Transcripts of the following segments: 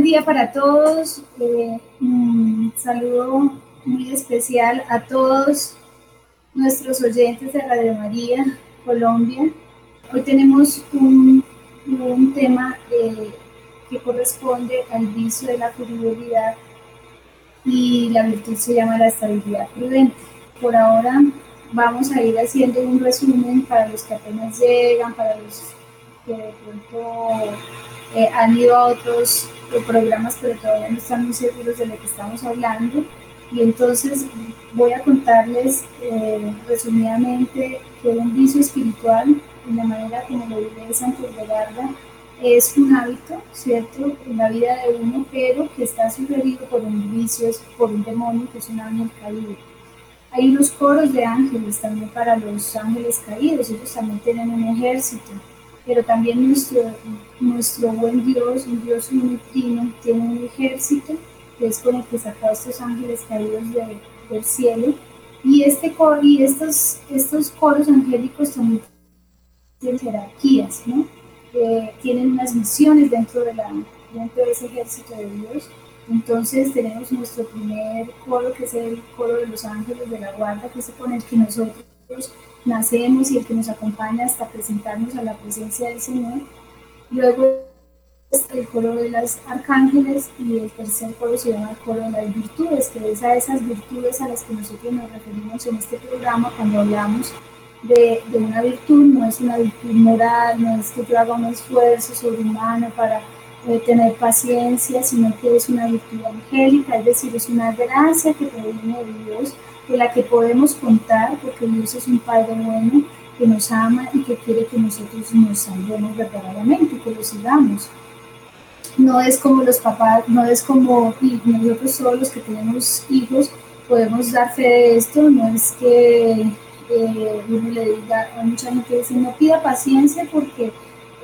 Un buen día para todos. Eh, un saludo muy especial a todos nuestros oyentes de Radio María Colombia. Hoy tenemos un, tema eh, que corresponde al vicio de la frivolidad y la virtud se llama la estabilidad prudente. Por ahora vamos a ir haciendo un resumen para los que apenas llegan, para los que de pronto eh, han ido a otros eh, programas pero todavía no están muy seguros de lo que estamos hablando. Y entonces voy a contarles eh, resumidamente que un vicio espiritual, en la manera como lo vive Santos de Garda, es un hábito, ¿cierto?, en la vida de uno, pero que está sugerido por un vicio, por un demonio que es un ángel caído. Hay unos coros de ángeles también para los ángeles caídos, ellos también tienen un ejército, pero también nuestro, nuestro buen Dios, un Dios trino, tiene un ejército que es con el que sacó a estos ángeles caídos del cielo. Y, este coro, y estos, estos coros angélicos tienen jerarquías, ¿no? tienen unas misiones dentro de, la, dentro de ese ejército de Dios. Entonces tenemos nuestro primer coro, que es el coro de los ángeles de la guarda, que es con el que nosotros nacemos y el que nos acompaña hasta presentarnos a la presencia del Señor. Luego el coro de los arcángeles y el tercer coro se llama el coro de las virtudes, que es a esas virtudes a las que nosotros nos referimos en este programa cuando hablamos de, de, una virtud, no es una virtud moral, no es que yo haga un esfuerzo sobrehumano para eh, tener paciencia, sino que es una virtud angélica, es decir, es una gracia que proviene de Dios, de la que podemos contar, porque Dios es un Padre bueno que nos ama y que quiere que nosotros nos salvemos verdaderamente, que lo sigamos. No es como los papás, no es como nosotros todos los que tenemos hijos podemos dar fe de esto, no es que eh, uno le diga a mucha gente dice no pida paciencia porque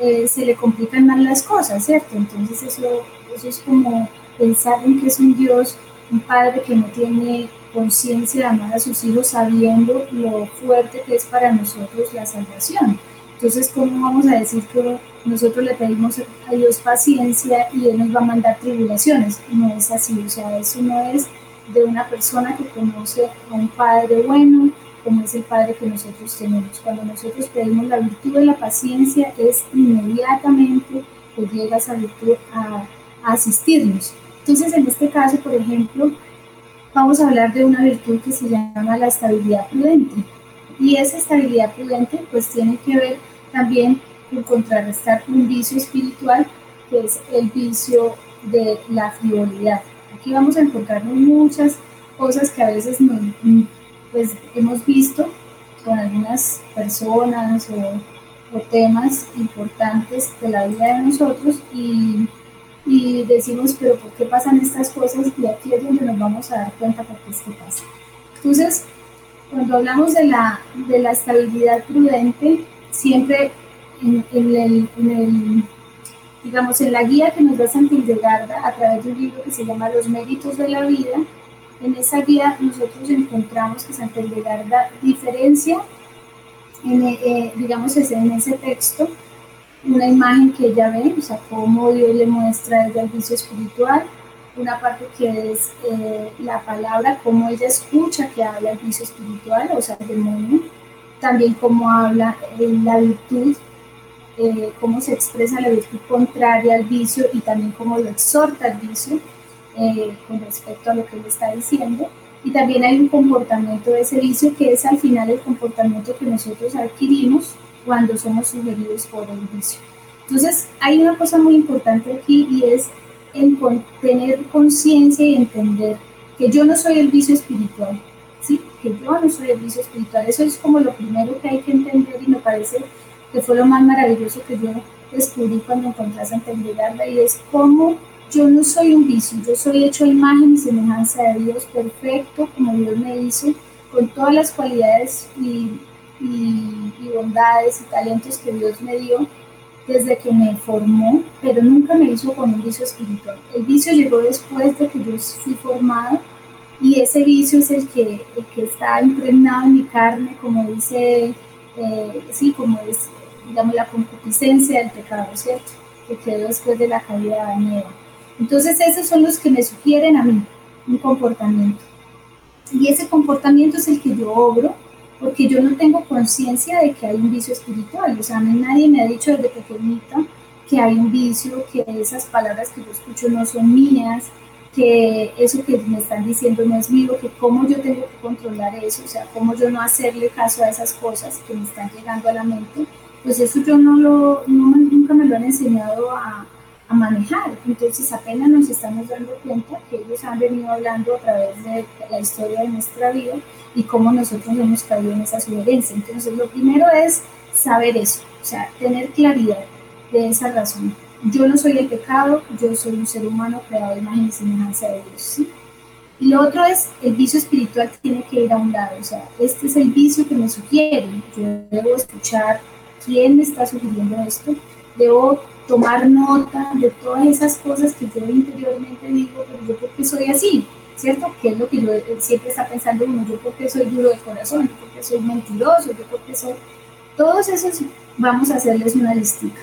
eh, se le complican más las cosas, ¿cierto? Entonces eso, eso es como pensar en que es un Dios, un Padre que no tiene conciencia de amar a sus hijos sabiendo lo fuerte que es para nosotros la salvación. Entonces, ¿cómo vamos a decir que nosotros le pedimos a Dios paciencia y Él nos va a mandar tribulaciones? No es así, o sea, eso no es de una persona que conoce a un Padre bueno, como es el Padre que nosotros tenemos. Cuando nosotros pedimos la virtud de la paciencia, es inmediatamente que llega esa virtud a, asistirnos. Entonces, en este caso, por ejemplo, vamos a hablar de una virtud que se llama la estabilidad prudente. Y esa estabilidad prudente pues tiene que ver también con contrarrestar un vicio espiritual que es el vicio de la frivolidad. Aquí vamos a encontrar muchas cosas que a veces no, pues hemos visto con algunas personas o, temas importantes de la vida de nosotros y, y, decimos, pero ¿por qué pasan estas cosas? Y aquí es donde nos vamos a dar cuenta por qué es que pasa. Entonces, cuando hablamos de la, de la estabilidad prudente, siempre en, el, en, el, digamos, en la guía que nos da Santildegarda a través de un libro que se llama Los méritos de la vida, en esa guía nosotros encontramos que Santa Hildegarda diferencia, en, eh, digamos, en ese texto, una imagen que ella ve, o sea, cómo Dios le muestra el vicio espiritual, una parte que es eh, la palabra, cómo ella escucha que habla el vicio espiritual, o sea, el demonio, también cómo habla la virtud, cómo se expresa la virtud contraria al vicio y también cómo lo exhorta el vicio eh, con respecto a lo que él está diciendo. Y también hay un comportamiento de ese vicio que es al final el comportamiento que nosotros adquirimos cuando somos sugeridos por el vicio. Entonces, hay una cosa muy importante aquí y es el tener conciencia y entender que yo no soy el vicio espiritual, ¿sí? que yo no soy el vicio espiritual. Eso es como lo primero que hay que entender y me parece que fue lo más maravilloso que yo descubrí cuando encontré a Santa y es cómo yo no soy un vicio, yo soy hecho a imagen y semejanza de Dios perfecto, como Dios me hizo, con todas las cualidades y, bondades y talentos que Dios me dio desde que me formó, pero nunca me hizo con un vicio espiritual. El vicio llegó después de que yo fui formado y ese vicio es el que, que está impregnado en mi carne, como dice, eh, sí, como es, digamos, la concupiscencia del pecado, ¿cierto? Que quedó después de la caída de Eva. Entonces esos son los que me sugieren a mí un comportamiento. Y ese comportamiento es el que yo obro porque yo no tengo conciencia de que hay un vicio espiritual. O sea, nadie me ha dicho desde pequeñita que hay un vicio, que esas palabras que yo escucho no son mías, que eso que me están diciendo no es mío, que cómo yo tengo que controlar eso, o sea, cómo yo no hacerle caso a esas cosas que me están llegando a la mente, pues eso yo no lo, nunca me lo han enseñado a, a manejar. Entonces apenas nos estamos dando cuenta que ellos han venido hablando a través de la historia de nuestra vida y cómo nosotros hemos caído en esa sugerencia. Entonces lo primero es saber eso, o sea, tener claridad de esa razón. Yo no soy el pecado, yo soy un ser humano creado de imagen y semejanza de Dios. ¿sí? Y lo otro es, el vicio espiritual tiene que ir a un lado, o sea, este es el vicio que me sugiere. Yo debo escuchar quién me está sugiriendo esto, debo tomar nota de todas esas cosas que yo interiormente digo, pero yo porque soy así, ¿cierto? Que es lo que yo siempre está pensando uno, yo porque soy duro de corazón, yo porque soy mentiroso, yo porque soy... Todos esos vamos a hacerles una listita.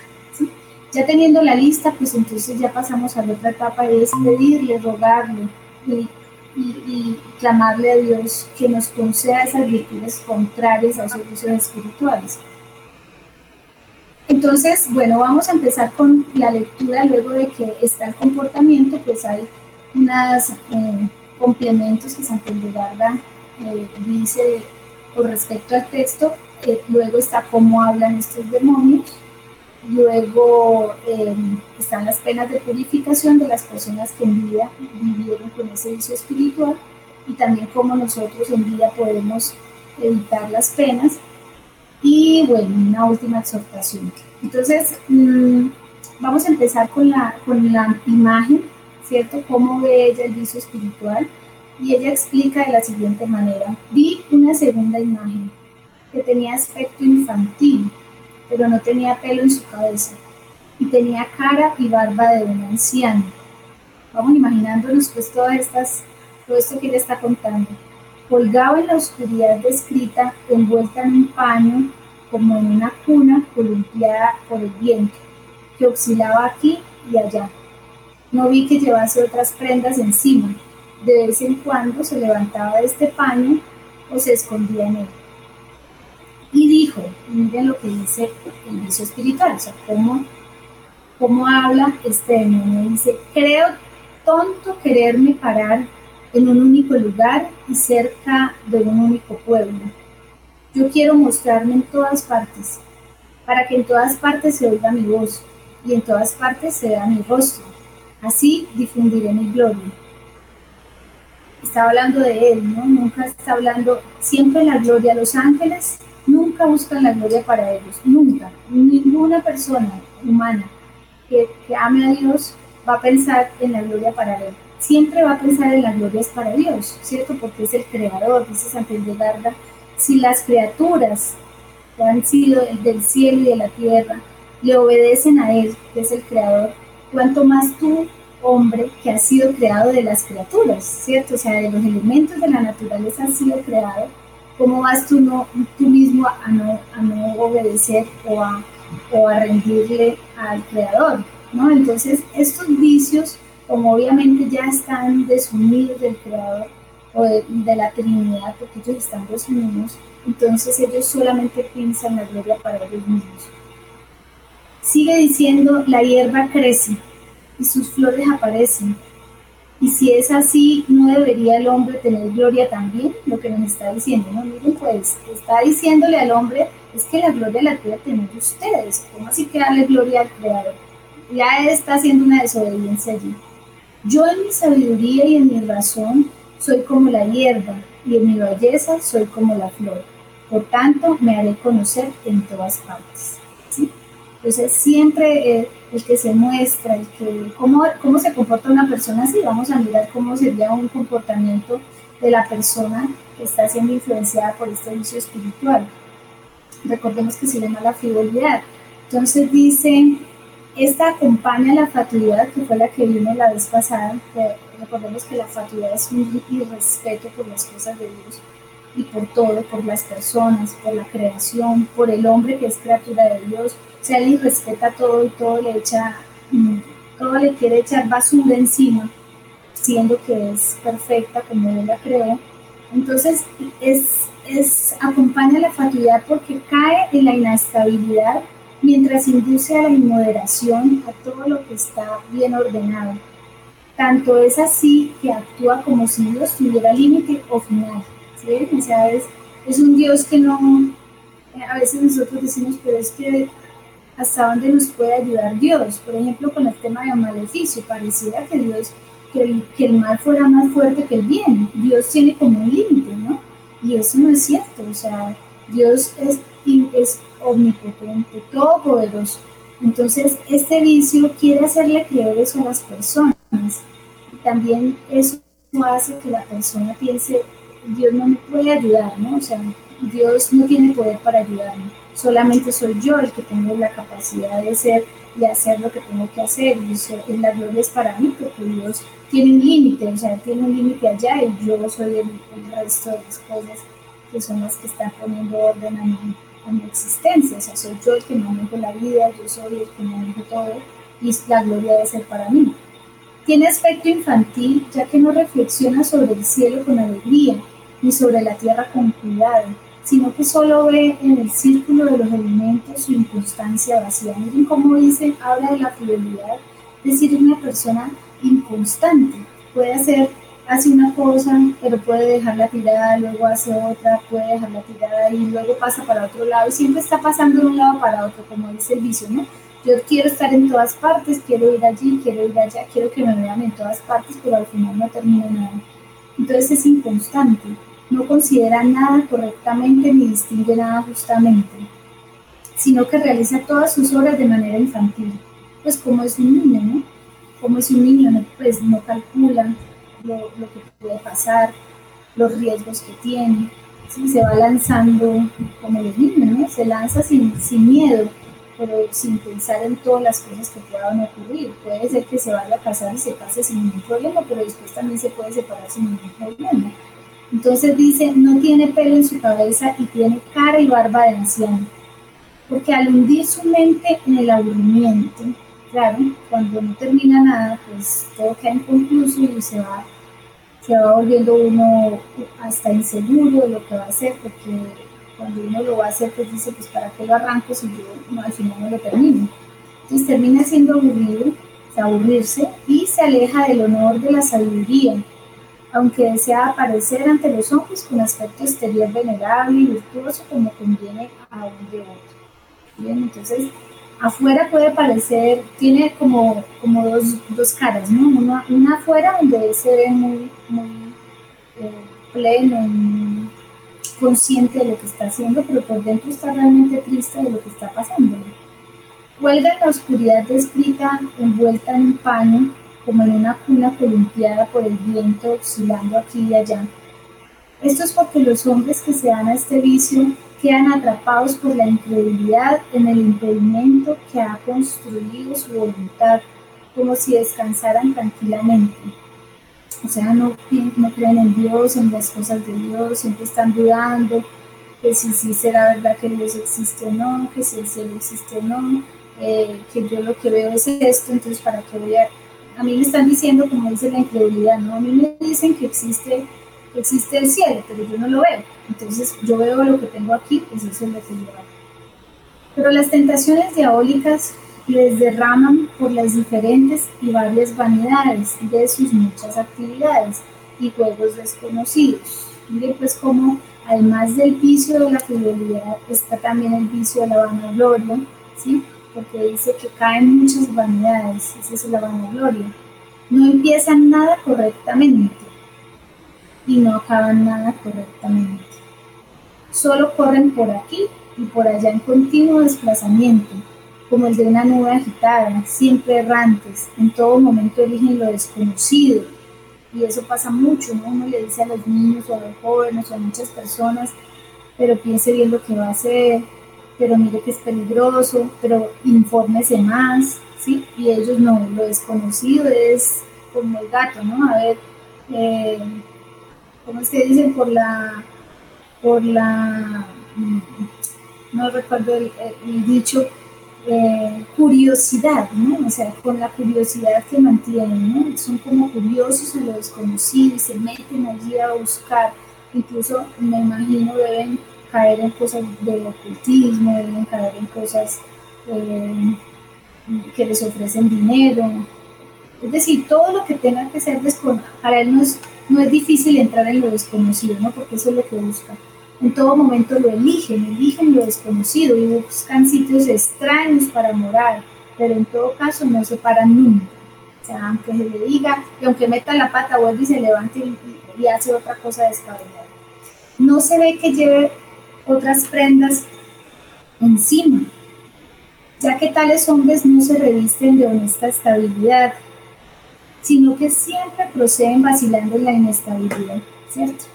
Ya teniendo la lista, pues entonces ya pasamos a la otra etapa, es pedirle, rogarle y, y, clamarle a Dios que nos conceda esas virtudes contrarias a esos vicios espirituales. Entonces, bueno, vamos a empezar con la lectura. Luego de que está el comportamiento, pues hay unos eh, complementos que Santa Hildegarda eh, dice con respecto al texto. luego está cómo hablan estos demonios Luego eh, están las penas de purificación de las personas que en vida vivieron con ese vicio espiritual y también cómo nosotros en vida podemos evitar las penas. Y bueno, una última exhortación. Entonces, mm, vamos a empezar con la, con la imagen, ¿cierto? Cómo ve ella el vicio espiritual. Y ella explica de la siguiente manera. Vi una segunda imagen que tenía aspecto infantil pero no tenía pelo en su cabeza, y tenía cara y barba de un anciano. Vamos imaginándonos pues todas estas, todo esto que ella está contando. Colgado en la oscuridad descrita, envuelta en un paño, como en una cuna columpiada por el viento, que oscilaba aquí y allá. No vi que llevase otras prendas encima. De vez en cuando se levantaba de este paño o se escondía en él y dijo, miren lo que dice el vicio espiritual, o sea, cómo, cómo habla este demonio. Dice, creo tonto quererme parar en un único lugar y cerca de un único pueblo. Yo quiero mostrarme en todas partes, para que en todas partes se oiga mi voz y en todas partes se vea mi rostro. Así difundiré mi gloria. Está hablando de él, ¿no? Nunca está hablando siempre la gloria a los ángeles nunca buscan la gloria para ellos, nunca. Ninguna persona humana que, ame a Dios va a pensar en la gloria para él. Siempre va a pensar en la gloria es para Dios, ¿cierto? Porque es el creador, dice Santa Garda. Si las criaturas que han sido del cielo y de la tierra le obedecen a Él, que es el creador, cuanto más tú, hombre, que has sido creado de las criaturas, ¿cierto? O sea, de los elementos de la naturaleza has sido creado ¿cómo vas tú, no, tú mismo a no, a no obedecer o a, o a rendirle al creador? ¿no? Entonces, estos vicios, como obviamente ya están desunidos del creador o de, la Trinidad, porque ellos están desunidos, entonces ellos solamente piensan la gloria para ellos mismos. Sigue diciendo, la hierba crece y sus flores aparecen, y si es así, ¿no debería el hombre tener gloria también? Lo que nos está diciendo, ¿no? Miren, pues, está diciéndole al hombre, es que la gloria la puede tener ustedes. ¿Cómo así que darle gloria al Creador? Ya está haciendo una desobediencia allí. Yo en mi sabiduría y en mi razón soy como la hierba, y en mi belleza soy como la flor. Por tanto, me haré conocer en todas partes. ¿sí? Entonces, siempre eh, el que se muestra, el que, cómo, cómo se comporta una persona así, vamos a mirar cómo sería un comportamiento de la persona que está siendo influenciada por este vicio espiritual. Recordemos que se llama la frivolidad. Entonces dice, esta acompaña la fatuidad, que fue la que vimos la vez pasada. recordemos que la fatuidad es un irrespeto por las cosas de Dios y por todo, por las personas, por la creación, por el hombre que es criatura de Dios, o sea, él respeta todo y todo le echa, mm, todo le quiere echar basura encima, siendo que es perfecta como Él la creó. Entonces, es, es, acompaña la fatuidad porque cae en la inestabilidad mientras induce a la inmoderación, a todo lo que está bien ordenado. Tanto es así que actúa como si Dios tuviera límite o final. ¿sí? O sea, es, es un Dios que no, a veces nosotros decimos, pero es que hasta dónde nos puede ayudar Dios. Por ejemplo, con el tema de maleficio, pareciera que Dios, que el, que el mal fuera más fuerte que el bien. Dios tiene como un límite, ¿no? Y eso no es cierto. O sea, Dios es, es omnipotente, todopoderoso. Entonces, este vicio quiere hacerle creer eso a las personas. También eso hace que la persona piense, Dios no me puede ayudar, ¿no? O sea, Dios no tiene poder para ayudarme solamente soy yo el que tengo la capacidad de ser y hacer lo que tengo que hacer y, la gloria es para mí porque Dios tiene un límite, o sea, tiene un límite allá y yo soy el, resto de las cosas que son las que están poniendo orden a mi, existencia, o sea, soy yo el que manejo la vida, yo soy el que manejo todo y la gloria debe ser para mí. Tiene aspecto infantil ya que no reflexiona sobre el cielo con alegría ni sobre la tierra con cuidado sino que solo ve en el círculo de los elementos su inconstancia vacía. Miren cómo dice, habla de la fidelidad, es decir, una persona inconstante. Puede hacer, hace una cosa, pero puede dejarla tirada, luego hace otra, puede dejarla tirada y luego pasa para otro lado siempre está pasando de un lado para otro, como dice el vicio, ¿no? Yo quiero estar en todas partes, quiero ir allí, quiero ir allá, quiero que me vean en todas partes, pero al final no termino nada. Entonces es inconstante no considera nada correctamente ni distingue nada justamente, sino que realiza todas sus obras de manera infantil, pues como es un niño, ¿no? Como es un niño, pues no calcula lo, que puede pasar, los riesgos que tiene, se va lanzando como los niños, ¿no? Se lanza sin, sin miedo, pero sin pensar en todas las cosas que puedan ocurrir. Puede ser que se vaya a casar y se case sin ningún problema, pero después también se puede separar sin ningún problema. Entonces dice, no tiene pelo en su cabeza y tiene cara y barba de anciano. Porque al hundir su mente en el aburrimiento, claro, cuando no termina nada, pues todo queda inconcluso y se va, se va volviendo uno hasta inseguro de lo que va a hacer, porque cuando uno lo va a hacer, pues dice, pues para qué lo arranco si yo al final no lo termino. Entonces termina siendo aburrido, se aburrirse y se aleja del honor de la sabiduría aunque desea aparecer ante los hombres con aspecto exterior venerable y virtuoso como conviene a un devoto. Bien, entonces afuera puede parecer, tiene como, como dos, dos caras, ¿no? Una, una, afuera donde se ve muy, muy eh, pleno, muy consciente de lo que está haciendo, pero por dentro está realmente triste de lo que está pasando. Cuelga en la oscuridad descrita, envuelta en un paño, como en una cuna columpiada por el viento, oscilando aquí y allá. Esto es porque los hombres que se dan a este vicio quedan atrapados por la incredulidad en el impedimento que ha construido su voluntad, como si descansaran tranquilamente. O sea, no, no creen en Dios, en las cosas de Dios, siempre están dudando que si sí será verdad que Dios existe o no, que si el cielo existe o no, eh, que yo lo que veo es esto, entonces para qué voy a a mí me están diciendo, como dice la incredulidad, ¿no? A mí me dicen que existe, existe el cielo, pero yo no lo veo. Entonces yo veo lo que tengo aquí, pues eso es lo que yo hago. Pero las tentaciones diabólicas les derraman por las diferentes y varias vanidades de sus muchas actividades y juegos desconocidos. Miren pues como además del vicio de la fidelidad está también el vicio de la vanagloria, ¿sí? porque dice que caen muchas vanidades, esa es la vanagloria. No empiezan nada correctamente y no acaban nada correctamente. Solo corren por aquí y por allá en continuo desplazamiento, como el de una nube agitada, siempre errantes, en todo momento eligen lo desconocido. Y eso pasa mucho, ¿no? Uno le dice a los niños o a los jóvenes o a muchas personas, pero piense bien lo que va a hacer, pero mire que es peligroso, pero infórmese más, ¿sí? Y ellos no, lo desconocido es como el gato, ¿no? A ver, eh, ¿cómo es que dicen? Por la, por la, mm, no recuerdo el, dicho, eh, curiosidad, ¿no? O sea, con la curiosidad que mantienen, ¿no? Son como curiosos a lo desconocido y se meten allí a buscar. Incluso me imagino deben caer en cosas del ocultismo, deben caer en cosas eh, que les ofrecen dinero. Es decir, todo lo que tenga que ser desconocido, para él no es, no es difícil entrar en lo desconocido, ¿no? Porque eso es lo que busca en todo momento lo eligen, eligen lo desconocido y buscan sitios extraños para morar, pero en todo caso no se paran nunca. O sea, aunque se le diga, y aunque meta la pata, vuelve y se levante y, hace otra cosa descabellada. No se ve que lleve otras prendas encima, ya que tales hombres no se revisten de honesta estabilidad, sino que siempre proceden vacilando en la inestabilidad, ¿cierto?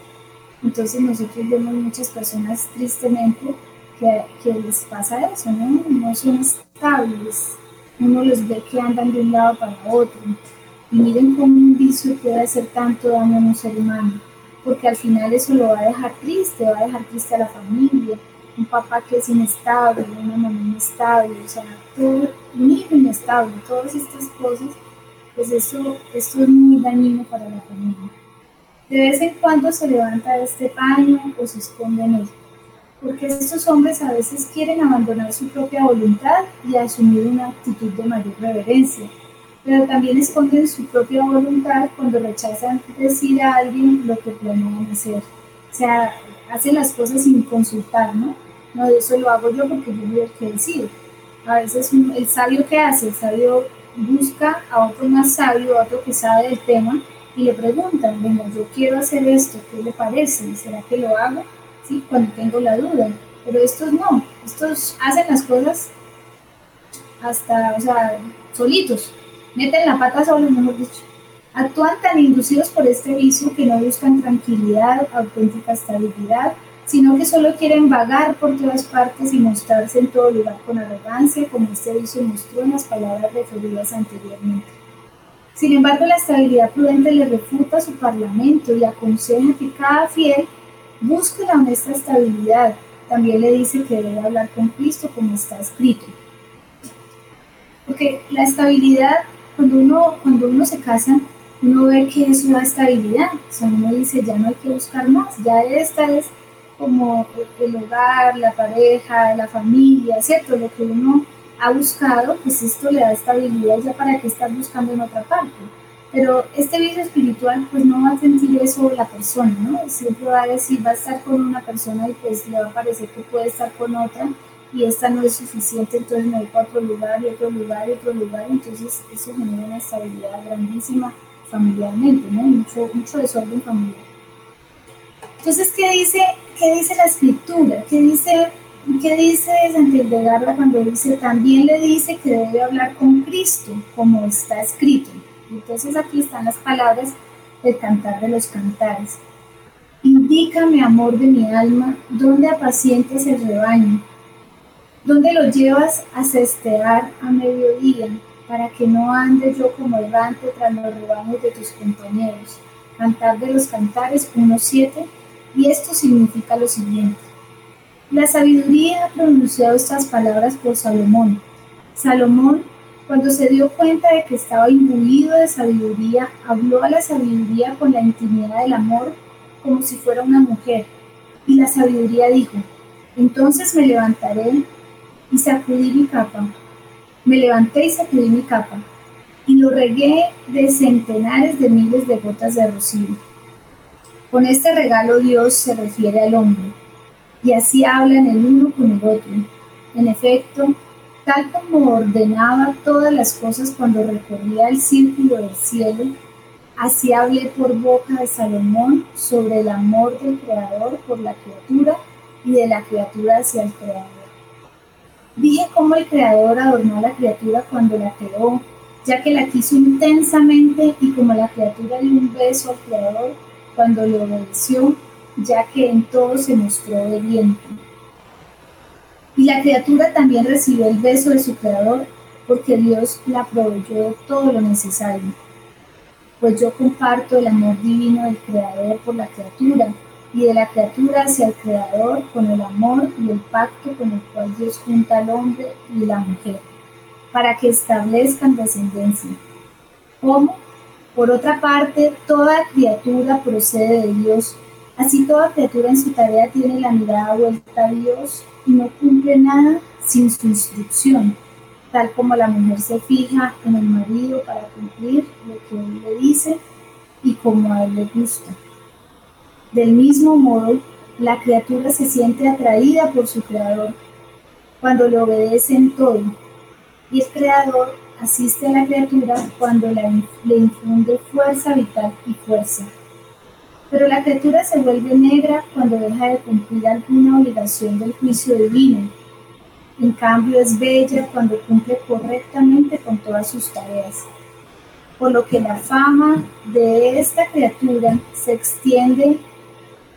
Entonces nosotros vemos muchas personas tristemente que, que, les pasa eso, ¿no? No son estables. Uno los ve que andan de un lado para otro. Y miren cómo un vicio puede hacer tanto daño a un ser humano. Porque al final eso lo va a dejar triste, va a dejar triste a la familia. Un papá que es inestable, una mamá inestable, o sea, todo, un hijo inestable, todas estas cosas, pues eso, esto es muy dañino para la familia. De vez en cuando se levanta este paño o se esconde en él, porque estos hombres a veces quieren abandonar su propia voluntad y asumir una actitud de mayor reverencia, pero también esconden su propia voluntad cuando rechazan decir a alguien lo que planean hacer. O sea, hacen las cosas sin consultar, ¿no? No, eso lo hago yo porque yo soy el que decido. A veces el sabio que hace, el sabio busca a otro más sabio, a otro que sabe del tema, y le preguntan, venga, yo quiero hacer esto, ¿qué le parece? ¿Será que lo hago? Sí, cuando tengo la duda. Pero estos no, estos hacen las cosas hasta, o sea, solitos, meten la pata solos, mejor dicho. Actúan tan inducidos por este vicio que no buscan tranquilidad, auténtica estabilidad, sino que solo quieren vagar por todas partes y mostrarse en todo lugar con arrogancia, como este vicio mostró en las palabras referidas anteriormente. Sin embargo, la estabilidad prudente le refuta a su parlamento y aconseja que cada fiel busque la honesta estabilidad. También le dice que debe hablar con Cristo como está escrito. Porque la estabilidad, cuando uno, cuando uno se casa, uno ve que es una estabilidad. O sea, uno dice, ya no hay que buscar más, ya esta es como el hogar, la pareja, la familia, ¿cierto? Lo que uno ha buscado, pues esto le da estabilidad ya para que estar buscando en otra parte. Pero este vicio espiritual, pues no va a sentir eso la persona, ¿no? Siempre va a decir, va a estar con una persona y pues le va a parecer que puede estar con otra y esta no es suficiente, entonces me voy para otro lugar y otro lugar y otro lugar, entonces eso genera una estabilidad grandísima familiarmente, ¿no? Mucho, mucho desorden familiar. Entonces, ¿qué dice, qué dice la escritura? ¿Qué dice ¿Qué dice Santiago cuando dice, también le dice que debe hablar con Cristo, como está escrito? Entonces aquí están las palabras del cantar de los cantares. Indícame, amor de mi alma, dónde apacientas el rebaño, dónde lo llevas a cestear a mediodía, para que no ande yo como errante tras los rebaños de tus compañeros. Cantar de los cantares 1.7, y esto significa lo siguiente. La sabiduría ha pronunciado estas palabras por Salomón. Salomón, cuando se dio cuenta de que estaba imbuido de sabiduría, habló a la sabiduría con la intimidad del amor como si fuera una mujer. Y la sabiduría dijo, entonces me levantaré y sacudí mi capa. Me levanté y sacudí mi capa y lo regué de centenares de miles de gotas de rocío. Con este regalo Dios se refiere al hombre y así hablan el uno con el otro. En efecto, tal como ordenaba todas las cosas cuando recorría el círculo del cielo, así hablé por boca de Salomón sobre el amor del Creador por la criatura y de la criatura hacia el Creador. Dije cómo el Creador adornó a la criatura cuando la creó, ya que la quiso intensamente y como la criatura dio un beso al Creador cuando le obedeció ya que en todo se mostró obediente. Y la criatura también recibió el beso de su creador porque Dios la proveyó todo lo necesario. Pues yo comparto el amor divino del creador por la criatura, y de la criatura hacia el Creador con el amor y el pacto con el cual Dios junta al hombre y la mujer, para que establezcan descendencia. ¿Cómo? Por otra parte, toda criatura procede de Dios, así toda criatura en su tarea tiene la mirada vuelta a Dios y no cumple nada sin su instrucción, tal como la mujer se fija en el marido para cumplir lo que él le dice y como a él le gusta. Del mismo modo, la criatura se siente atraída por su creador cuando le obedece en todo, y el creador asiste a la criatura cuando le infunde fuerza vital y fuerza. Pero la criatura se vuelve negra cuando deja de cumplir alguna obligación del juicio divino. En cambio es bella cuando cumple correctamente con todas sus tareas. Por lo que la fama de esta criatura se extiende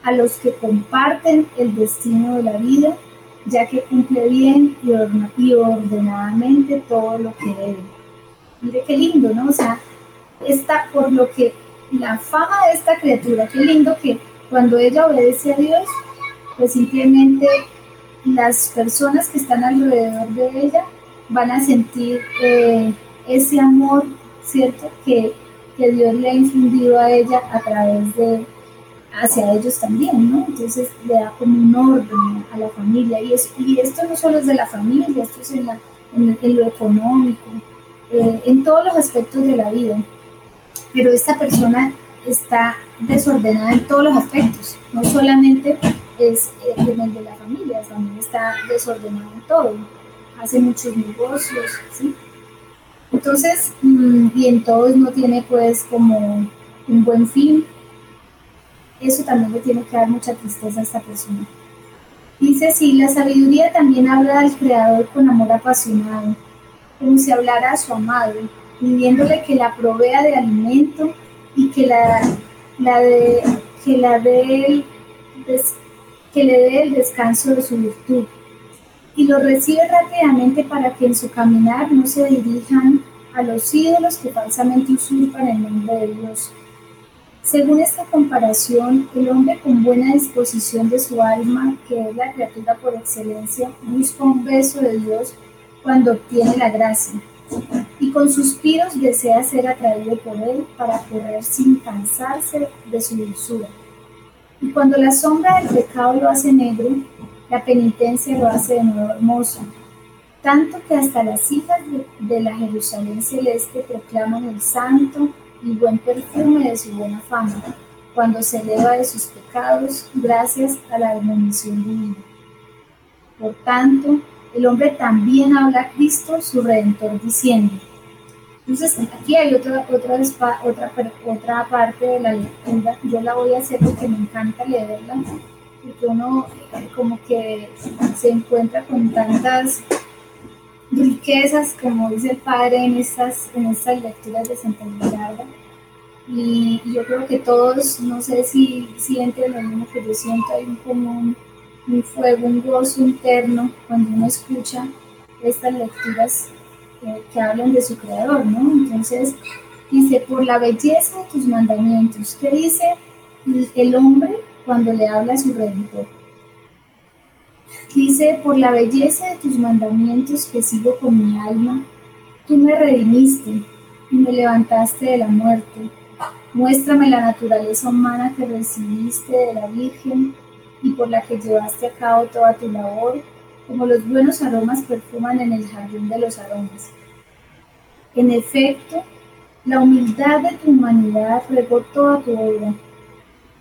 a los que comparten el destino de la vida, ya que cumple bien y ordenadamente todo lo que debe. Mire qué lindo, ¿no? O sea, está por lo que la fama de esta criatura, qué lindo que cuando ella obedece a Dios, pues simplemente las personas que están alrededor de ella van a sentir eh, ese amor, ¿cierto? Que, que Dios le ha infundido a ella a través de, hacia ellos también, ¿no? Entonces le da como un orden a la familia y, es, y esto no solo es de la familia, esto es en, la, en, lo económico, eh, en todos los aspectos de la vida. Pero esta persona está desordenada en todos los aspectos, no solamente es eh, el de la familia, también está desordenada en todo, hace muchos negocios, ¿sí? Entonces, mm, y en todos no tiene pues como un buen fin, eso también le tiene que dar mucha tristeza a esta persona. Dice así, la sabiduría también habla del Creador con amor apasionado, como si hablara a su amado, pidiéndole que la provea de alimento y que la, que dé que le dé el descanso de su virtud. Y lo recibe rápidamente para que en su caminar no se dirijan a los ídolos que falsamente usurpan el nombre de Dios según esta comparación, el hombre con buena disposición de su alma, que es la criatura por excelencia, busca un beso de Dios cuando obtiene la gracia, y con suspiros desea ser atraído por él para correr sin cansarse de su dulzura. Y cuando la sombra del pecado lo hace negro, la penitencia lo hace de nuevo hermoso, tanto que hasta las hijas de, de la Jerusalén celeste proclaman el santo y buen perfume de su buena fama, cuando se eleva de sus pecados gracias a la admonición divina. Por tanto, el hombre también habla a Cristo, su Redentor, diciendo. Entonces, aquí hay otra, otra, otra, otra parte de la lectura. Yo la voy a hacer porque me encanta leerla, porque uno como que se encuentra con tantas riquezas, como dice el padre en estas, en estas lecturas de Santa Bernarda. Y yo creo que todos, no sé si sienten lo mismo que yo siento, hay un común, un fuego, un gozo interno cuando uno escucha estas lecturas que, hablan de su creador, ¿no? Entonces, dice, por la belleza de tus mandamientos, ¿qué dice el hombre cuando le habla a su redentor? Dice, por la belleza de tus mandamientos que sigo con mi alma, tú me redimiste y me levantaste de la muerte. Muéstrame la naturaleza humana que recibiste de la Virgen y por la que llevaste a cabo toda tu labor, como los buenos aromas perfuman en el jardín de los aromas. En efecto, la humildad de tu humanidad regó toda tu obra,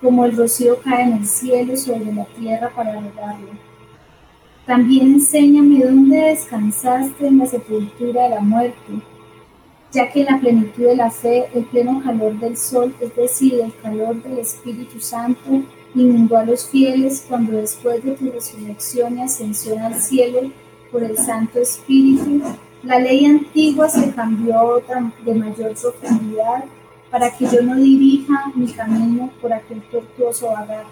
como el rocío cae en el cielo sobre la tierra para regarlo también enséñame dónde descansaste en la sepultura de la muerte, ya que en la plenitud de la fe, el pleno calor del sol, es decir, el calor del Espíritu Santo, inundó a los fieles cuando después de tu resurrección y ascensión al cielo por el Santo Espíritu, la ley antigua se cambió de mayor profundidad para que yo no dirija mi camino por aquel tortuoso vagar.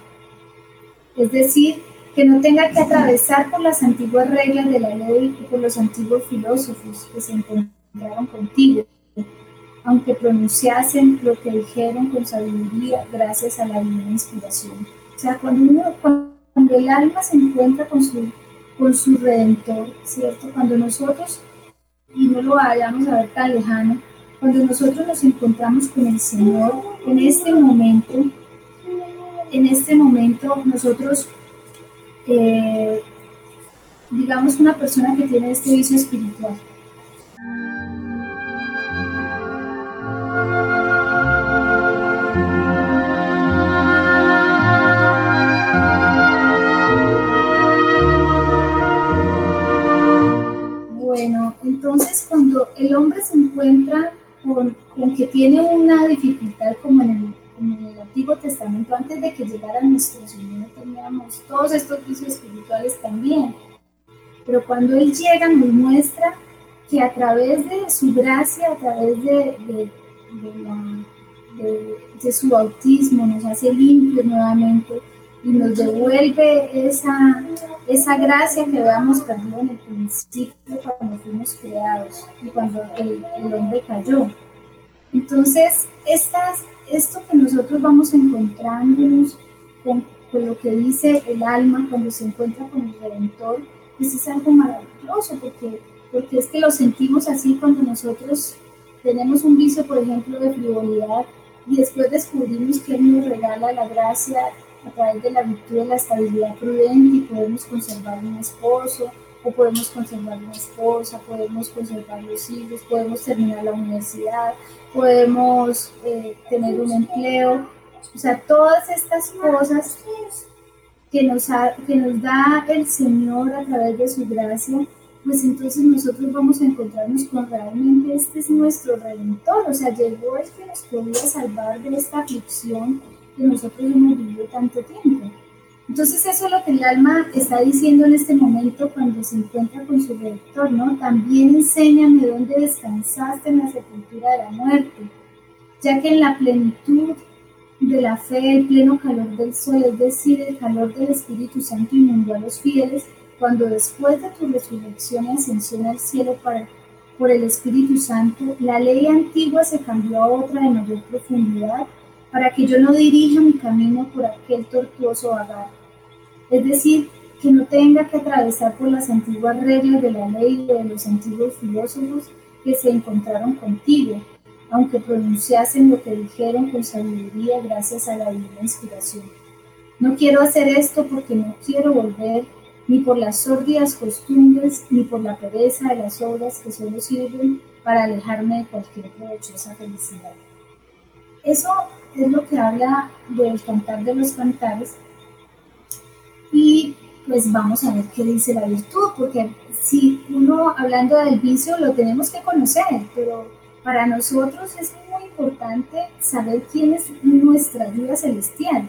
Es decir, que no tenga que atravesar por las antiguas reglas de la ley y por los antiguos filósofos que se encontraron contigo, aunque pronunciasen lo que dijeron con sabiduría gracias a la divina inspiración. O sea, cuando, uno, cuando el alma se encuentra con su, con su redentor, ¿cierto? Cuando nosotros, y no lo vayamos a ver tan lejano, cuando nosotros nos encontramos con el Señor, en este momento, en este momento nosotros, eh, digamos, una persona que tiene este vicio espiritual, Bueno, entonces cuando el hombre se encuentra con, que tiene una dificultad como en, el, en, el, Antiguo Testamento, antes de que llegara nuestro Señor, teníamos todos estos vicios espirituales también. Pero cuando Él llega nos muestra que a través de su gracia, a través de, de su bautismo, nos hace limpios nuevamente y nos devuelve esa, esa gracia que habíamos perdido en el principio cuando fuimos creados y cuando el, hombre cayó. Entonces, esto que nosotros vamos encontrándonos con, con, lo que dice el alma cuando se encuentra con el Redentor, pues es algo maravilloso porque, porque es que lo sentimos así cuando nosotros tenemos un vicio, por ejemplo, de frivolidad y después descubrimos que Él nos regala la gracia a través de la virtud de la estabilidad prudente y podemos conservar un esposo o podemos conservar una esposa, podemos conservar los hijos, podemos terminar la universidad, podemos eh, tener un empleo. O sea, todas estas cosas que nos, que nos da el Señor a través de su gracia, pues entonces nosotros vamos a encontrarnos con realmente este es nuestro redentor, o sea, llegó el que nos podía salvar de esta aflicción que nosotros hemos vivido tanto tiempo. Entonces eso es lo que el alma está diciendo en este momento cuando se encuentra con su redactor, ¿no? También enséñame dónde descansaste en la sepultura de la muerte, ya que en la plenitud de la fe, el pleno calor del sol, es decir, el calor del Espíritu Santo inundó a los fieles, cuando después de tu resurrección y ascensión al cielo para, por el Espíritu Santo, la ley antigua se cambió a otra de mayor profundidad para que yo no dirija mi camino por aquel tortuoso vagar. Es decir, que no tenga que atravesar por las antiguas reglas de la ley de los antiguos filósofos que se encontraron contigo, aunque pronunciasen lo que dijeron con sabiduría gracias a la divina inspiración. No quiero hacer esto porque no quiero volver ni por las sórdidas costumbres ni por la pereza de las obras que solo sirven para alejarme de cualquier provechosa felicidad. Eso es lo que habla del cantar de los cantares. Y pues vamos a ver qué dice la virtud, porque si uno hablando del vicio lo tenemos que conocer, pero para nosotros es muy importante saber quién es nuestra ayuda celestial.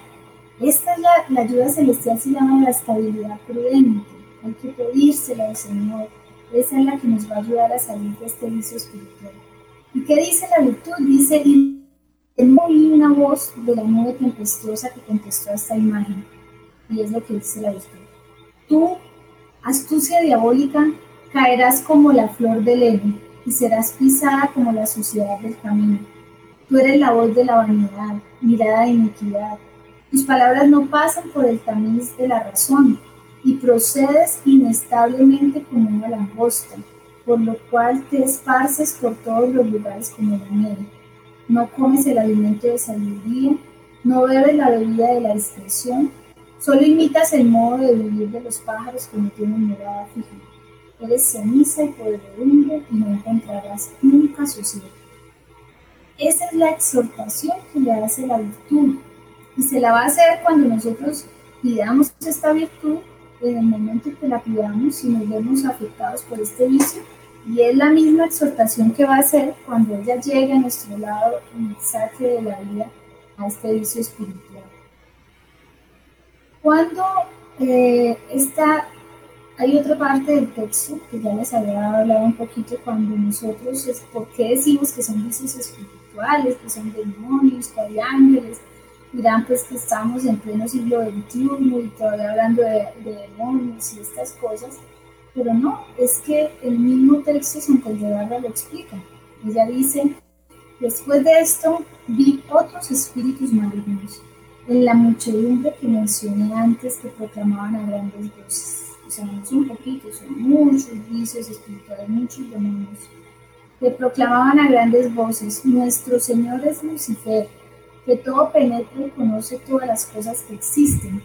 Esta es la, ayuda celestial, se llama la estabilidad prudente. Hay que pedírsela al Señor. Esa es la que nos va a ayudar a salir de este vicio espiritual. ¿Y qué dice la virtud? Dice, oí una voz de la nube tempestuosa que contestó a esta imagen, y es lo que dice la virtud. Tú, astucia diabólica, caerás como la flor del heno y serás pisada como la suciedad del camino. Tú eres la voz de la vanidad, mirada de iniquidad. Tus palabras no pasan por el tamiz de la razón y procedes inestablemente como una langosta, por lo cual te esparces por todos los lugares como la nieve no comes el alimento de sabiduría, no bebes la bebida de la discreción, solo imitas el modo de vivir de los pájaros que no tienen morada fija. Eres ceniza y podredumbre y no encontrarás nunca sosiego. Esa es la exhortación que le hace la virtud y se la va a hacer cuando nosotros pidamos esta virtud en el momento que la pidamos y nos vemos afectados por este vicio y es la misma exhortación que va a hacer cuando ella llegue a nuestro lado y saque de la vida a este vicio espiritual. Cuando eh, está, hay otra parte del texto que ya les había hablado un poquito cuando nosotros, es, ¿por qué decimos que son vicios espirituales, que son demonios, que hay ángeles? Dirán pues que estamos en pleno siglo XXI y todavía hablando de, de demonios y estas cosas pero no, es que el mismo texto San Condevarra lo explica. Ella dice, después de esto vi otros espíritus malignos en la muchedumbre que mencioné antes que proclamaban a grandes voces. O sea, no son poquitos, son muchos vicios espirituales, muchos demonios, que proclamaban a grandes voces, nuestro Señor es Lucifer, que todo penetra y conoce todas las cosas que existen.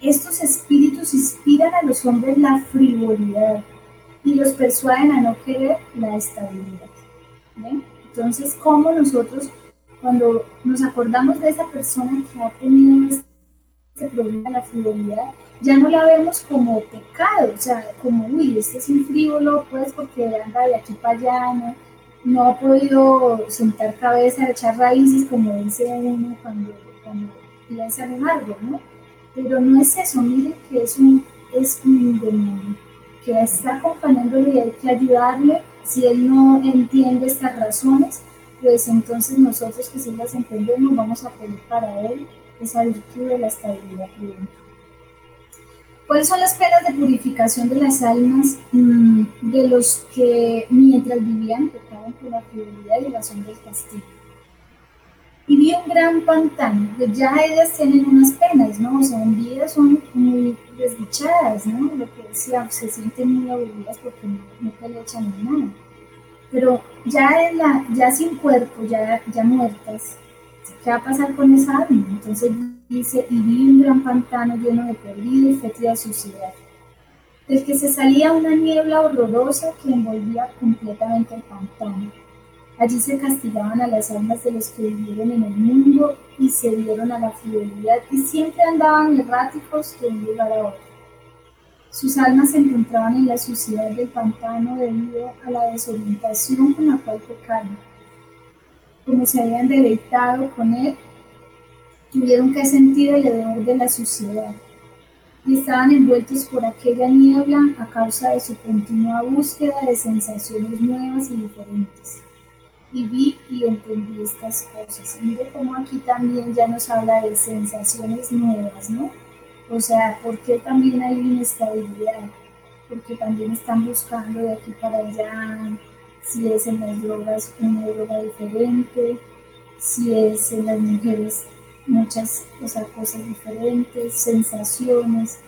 Estos espíritus inspiran a los hombres la frivolidad y los persuaden a no querer la estabilidad. Entonces, ¿cómo nosotros cuando nos acordamos de esa persona que ha tenido este problema de la frivolidad, ya no la vemos como pecado, o sea, como, uy, este es un frívolo, pues porque anda de aquí para allá, no, ha podido sentar cabeza, echar raíces, como dice uno cuando, cuando piensa en un árbol, ¿no? Pero no es eso, miren que es un, es un demonio que está acompañándole y hay que ayudarle si él no entiende estas razones pues entonces nosotros que sí las entendemos vamos a pedir para él esa virtud de la estabilidad prudente. ¿Cuáles son las penas de purificación de las almas mm, de los que mientras vivían pecaban por la fidelidad y razón del castigo? Y vi un gran pantano, pues ya ellas tienen unas penas, ¿no? O sea, en vida son muy desdichadas, ¿no? Lo que decía, se sienten muy aburridas porque no, no le echan nada pero ya, en la, ya sin cuerpo, ya, ya muertas, ¿qué va a pasar con esa alma? Entonces dice, y vi un gran pantano lleno de perdido y fétida suciedad, del que se salía una niebla horrorosa que envolvía completamente el pantano. Allí se castigaban a las almas de los que vivieron en el mundo y se dieron a la fidelidad y siempre andaban erráticos de un lugar a otro. Sus almas se encontraban en la suciedad del pantano debido a la desorientación con la cual pecaron. Como se habían deleitado con él, tuvieron que sentir el hedor de la suciedad y estaban envueltos por aquella niebla a causa de su continua búsqueda de sensaciones nuevas y diferentes. Y vi y entendí estas cosas. Mire cómo aquí también ya nos habla de sensaciones nuevas, ¿no? O sea, ¿por qué también hay inestabilidad? Porque también están buscando de aquí para allá si es en las drogas una droga diferente, si es en las mujeres muchas cosas diferentes, sensaciones.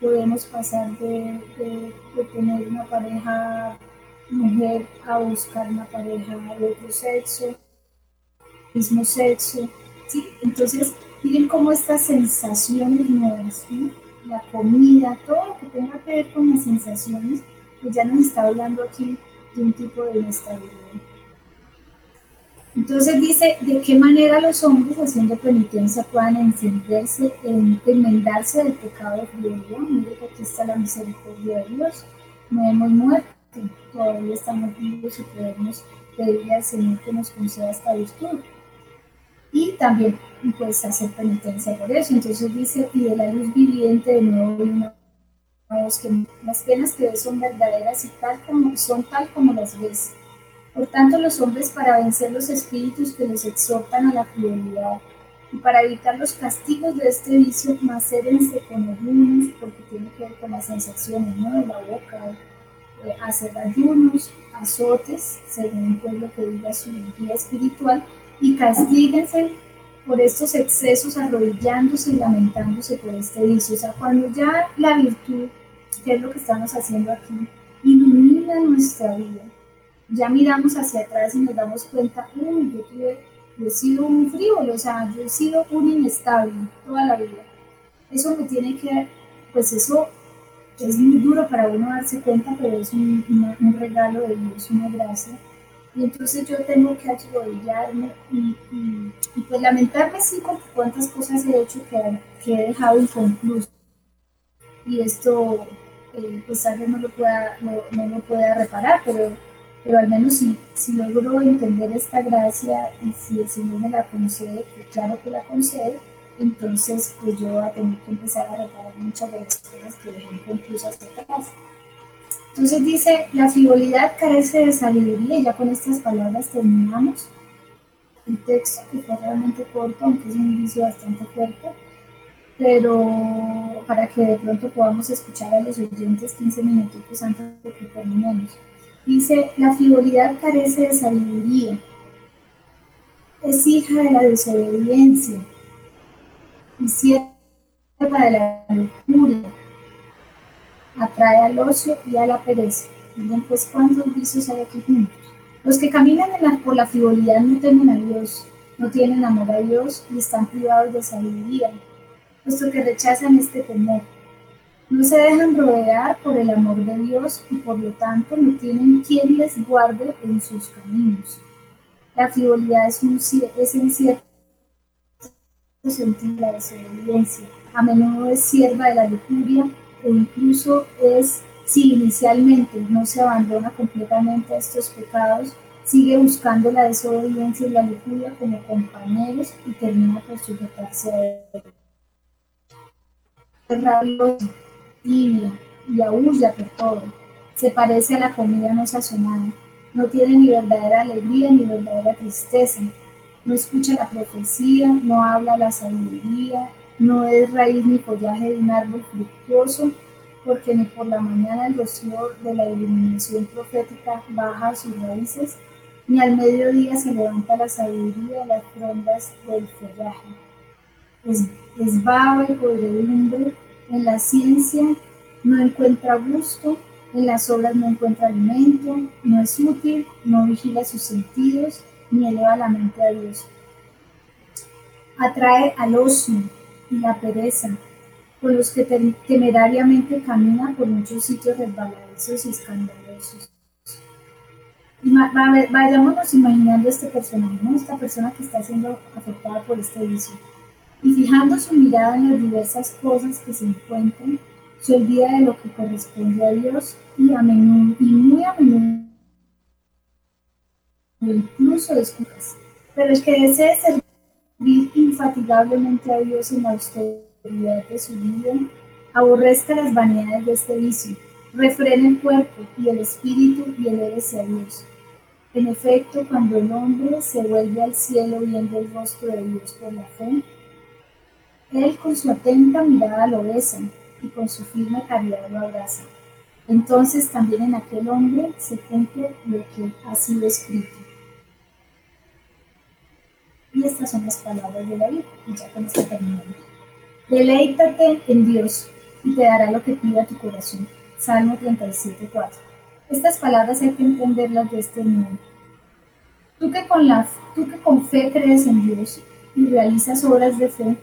Podemos pasar de, de, tener una pareja mujer a buscar una pareja de otro sexo, mismo sexo. ¿sí? Entonces, Miren cómo estas sensaciones nuevas, la comida, todo lo que tenga que ver con las sensaciones, pues ya nos está hablando aquí un tipo de inestabilidad. Entonces dice, ¿de qué manera los hombres haciendo penitencia puedan encenderse, en, enmendarse del pecado de frivolidad? Mire que aquí está la misericordia de Dios. No hemos muerto, todavía estamos vivos y podemos pedirle al Señor que nos conceda esta virtud y también pues hacer penitencia por eso. Entonces dice, y de la luz viviente de nuevo una que las penas que ves son verdaderas y tal como son tal como las ves. Por tanto, los hombres para vencer los espíritus que los exhortan a la fidelidad y para evitar los castigos de este vicio, macérense con ayunos, porque tiene que ver con las sensaciones ¿no? de la boca, hacer ayunos, azotes, según pues, lo que diga su guía espiritual, y castíguense por estos excesos arrodillándose y lamentándose por este vicio. O sea, cuando ya la virtud, que es lo que estamos haciendo aquí, ilumina nuestra vida, ya miramos hacia atrás y nos damos cuenta, uy, yo, tuve, yo he sido un frívolo, o sea, yo he sido un inestable toda la vida. Eso me tiene que, pues eso es muy duro para uno darse cuenta, pero es un, un regalo de Dios, una gracia y entonces yo tengo que arrodillarme y, pues lamentarme sí porque cuántas cosas he hecho que, he dejado inconclusas. Y esto pues alguien no lo pueda, no, no lo pueda reparar, pero, pero al menos si, si logro entender esta gracia y si el Señor me la concede, que claro que la concede, entonces pues yo voy a tener que empezar a reparar muchas de las cosas que dejé inconclusas atrás. Entonces dice, la frivolidad carece de sabiduría, y ya con estas palabras terminamos el texto, que fue realmente corto, aunque es un inicio bastante fuerte, pero para que de pronto podamos escuchar a los oyentes 15 minutos antes de que terminemos. Dice, la frivolidad carece de sabiduría, es hija de la desobediencia, y sierva de la locura. Atrae al ocio y a la pereza. Miren pues cuántos vicios hay aquí juntos. Los que caminan por la frivolidad no temen a Dios, no tienen amor a Dios y están privados de sabiduría, puesto que rechazan este temor. No se dejan rodear por el amor de Dios y por lo tanto no tienen quien les guarde en sus caminos. La frivolidad es, un, es en la desobediencia. A menudo es sierva de la lujuria o incluso es, si inicialmente no se abandona completamente a estos pecados, sigue buscando la desobediencia y la lujuria como compañeros y termina por sujetarse a ellos. Es rabioso, y aúlla por todo. Se parece a la comida no sazonada. No tiene ni verdadera alegría ni verdadera tristeza. No escucha la profecía, no habla la sabiduría, no es raíz ni follaje de un árbol fructuoso, porque ni por la mañana el rocío de la iluminación profética baja sus raíces, ni al mediodía se levanta la sabiduría de las frondas del follaje. Es, es vago y podredumbre en la ciencia no encuentra gusto, en las obras no encuentra alimento, no es útil, no vigila sus sentidos, ni eleva la mente a Dios. Atrae al ocio y la pereza, con los que temerariamente camina por muchos sitios resbaladizos y escandalosos. Vayámonos imaginando este personaje, esta persona que está siendo afectada por este vicio y fijando su mirada en las diversas cosas que se encuentran, se olvida de lo que corresponde a Dios y, a menudo, y muy a menudo incluso descuidas. Pero el que desee servir infatigablemente a Dios en la austeridad de su vida, aborrezca las vanidades de este vicio, refrene el cuerpo y el espíritu y elévese a Dios. En efecto, cuando el hombre se vuelve al cielo viendo el rostro de Dios por la fe, él con su atenta mirada lo besa y con su firme caridad lo abraza. Entonces también en aquel hombre se cumple lo que ha sido escrito. Estas son las palabras de la Biblia, y ya con esto terminamos. Deleítate en Dios y te dará lo que pida tu corazón. Salmo 37, 4. Estas palabras hay que entenderlas de este modo. Tú que, con la, tú que con fe crees en Dios y realizas obras de fe,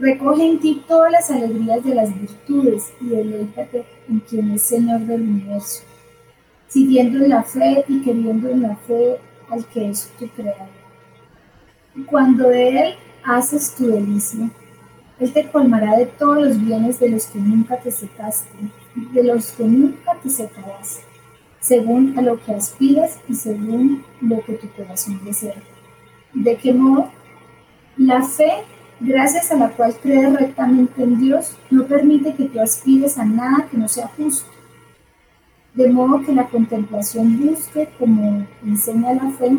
Recoge en ti todas las alegrías de las virtudes y deleítate en quien es Señor del universo, siguiendo en la fe y queriendo en la fe al que es tu creador. Cuando de Él haces tu delicia, Él te colmará de todos los bienes de los que nunca te secaste, de los que nunca te secarás, según a lo que aspiras y según lo que tu corazón desea. ¿De qué modo? La fe gracias a la cual crees rectamente en Dios, no permite que tú aspires a nada que no sea justo. De modo que la contemplación busque, como enseña la fe,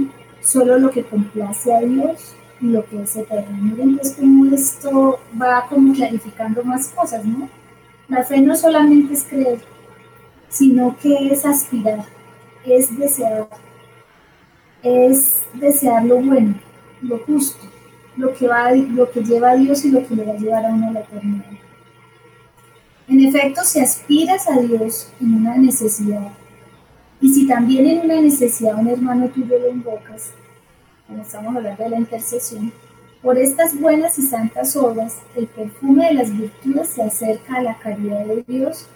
solo lo que complace a Dios y lo que es eterno. Miren pues cómo esto va como clarificando más cosas, ¿no? La fe no solamente es creer, sino que es aspirar, es desear, es desear lo bueno, lo justo lo que, va, lo que lleva a Dios y lo que le va a llevar a uno a la eternidad. En efecto, si aspiras a Dios en una necesidad, y si también en una necesidad un hermano tuyo lo invocas, como estamos hablando de la intercesión, por estas buenas y santas obras, el perfume de las virtudes se acerca a la caridad de Dios.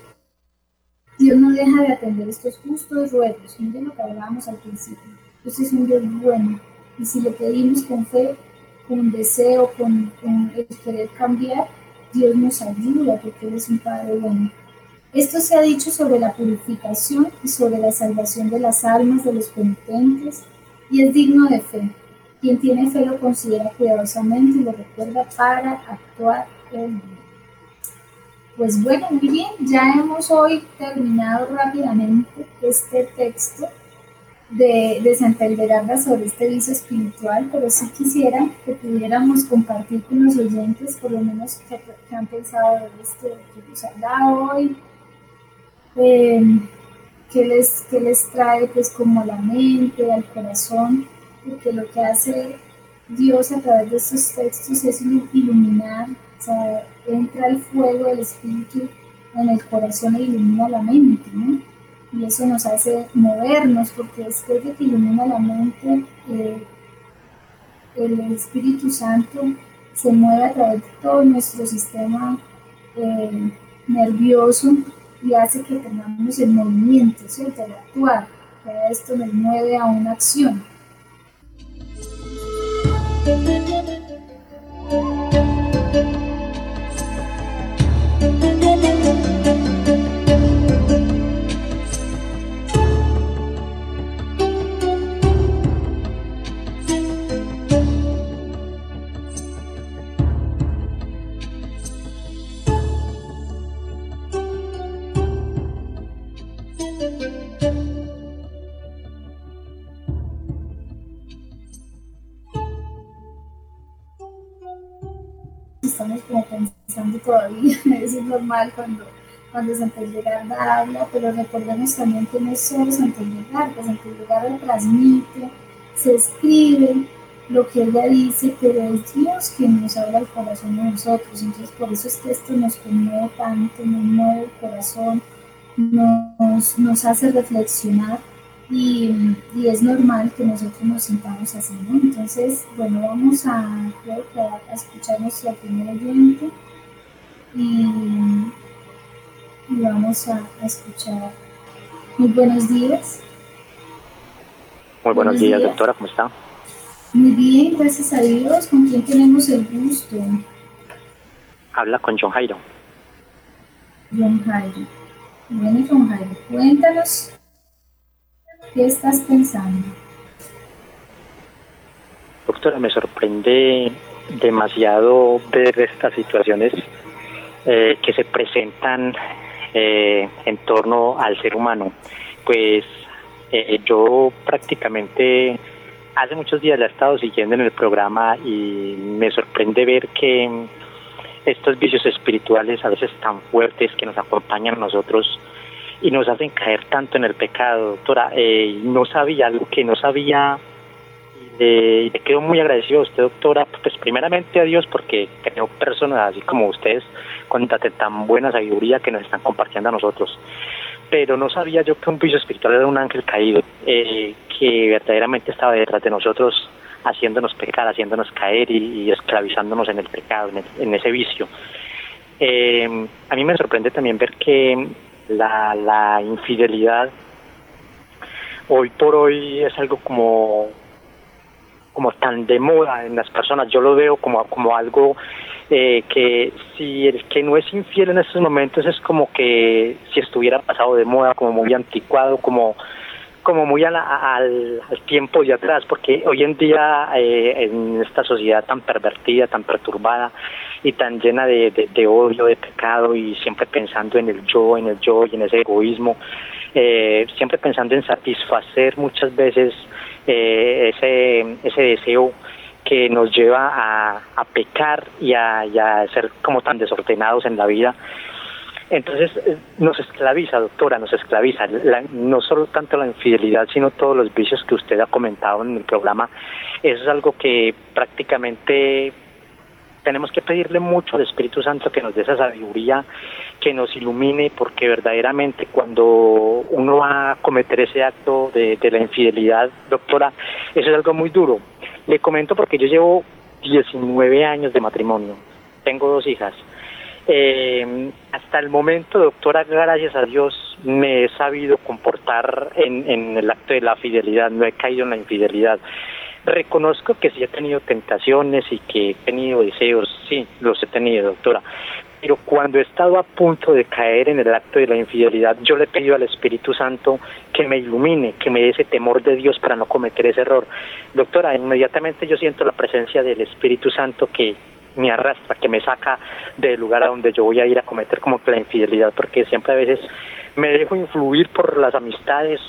Dios no deja de atender estos justos ruegos. Miren lo que hablábamos al principio. Dios es un Dios bueno. Y si le pedimos con fe, con deseo, con, el querer cambiar, Dios nos ayuda porque Él es un Padre bueno. Esto se ha dicho sobre la purificación y sobre la salvación de las almas de los penitentes y es digno de fe. Quien tiene fe lo considera cuidadosamente y lo recuerda para actuar en bien. Pues bueno, muy bien, ya hemos hoy terminado rápidamente este texto de, de Santa Hildegarda sobre este vicio espiritual, pero sí quisiera que pudiéramos compartir con los oyentes, por lo menos que, han pensado de este que nos ha dado hoy, eh, que, les, que les trae pues como la mente, al corazón, porque lo que hace Dios a través de estos textos es iluminar, o sea, entra el fuego del Espíritu en el corazón e ilumina la mente, ¿no? Y eso nos hace movernos, porque después de que ilumina la mente, eh, el Espíritu Santo se mueve a través de todo nuestro sistema eh, nervioso y hace que tengamos el movimiento, ¿cierto? El actuar. esto nos mueve a una acción. Estamos como pensando todavía, eso es normal cuando, cuando Santa Hildegarda habla, pero recordemos también que no es solo Santa Hildegarda, Santa Hildegarda transmite, se escribe lo que ella dice, pero es Dios quien nos habla al corazón de nosotros, entonces por eso este texto nos conmueve tanto, nos mueve el corazón, nos, nos hace reflexionar y, y, es normal que nosotros nos sintamos así, ¿no? Entonces, bueno, vamos a, creo que a, escuchar nuestro primer oyente y, y vamos a, escuchar. Muy buenos días. Muy buenos, días, doctora, ¿cómo está? Muy bien, gracias a Dios. ¿Con quién tenemos el gusto? Habla con John Jairo. John Jairo. Bueno, John Jairo, cuéntanos ¿Qué estás pensando? Doctora, me sorprende demasiado ver estas situaciones eh, que se presentan eh, en torno al ser humano. Pues eh, yo prácticamente hace muchos días la he estado siguiendo en el programa y me sorprende ver que estos vicios espirituales a veces tan fuertes que nos acompañan a nosotros y nos hacen caer tanto en el pecado, doctora. Eh, no sabía algo que no sabía y le, quedo muy agradecido a usted, doctora, pues primeramente a Dios porque tengo personas así como ustedes con tan buena sabiduría que nos están compartiendo a nosotros. Pero no sabía yo que un piso espiritual era un ángel caído, eh, que verdaderamente estaba detrás de nosotros haciéndonos pecar, haciéndonos caer y, esclavizándonos en el pecado, en, ese vicio. Eh, a mí me sorprende también ver que la, la infidelidad hoy por hoy es algo como como tan de moda en las personas. Yo lo veo como como algo eh, que si el que no es infiel en estos momentos es como que si estuviera pasado de moda como muy anticuado como como muy al, al, tiempo de atrás, porque hoy en día eh, en esta sociedad tan pervertida, tan perturbada y tan llena de, odio, de pecado y siempre pensando en el yo, en el yo y en ese egoísmo, eh, siempre pensando en satisfacer muchas veces eh, ese, ese deseo que nos lleva a, a pecar y a, y a ser como tan desordenados en la vida entonces eh, nos esclaviza, doctora, nos esclaviza, no solo tanto la infidelidad, sino todos los vicios que usted ha comentado en el programa. Eso es algo que prácticamente tenemos que pedirle mucho al Espíritu Santo que nos dé esa sabiduría, que nos ilumine, porque verdaderamente cuando uno va a cometer ese acto de, de la infidelidad, doctora, eso es algo muy duro. Le comento porque yo llevo 19 años de matrimonio, tengo dos hijas eh, hasta el momento, doctora, gracias a Dios, me he sabido comportar en, en el acto de la fidelidad, no he caído en la infidelidad. Reconozco que sí he tenido tentaciones y que he tenido deseos, sí, los he tenido, doctora. Pero cuando he estado a punto de caer en el acto de la infidelidad, yo le he pedido al Espíritu Santo que me ilumine, que me dé ese temor de Dios para no cometer ese error. Doctora, inmediatamente yo siento la presencia del Espíritu Santo que me arrastra, que me saca del lugar a donde yo voy a ir a cometer como que la infidelidad, porque siempre a veces me dejo influir por las amistades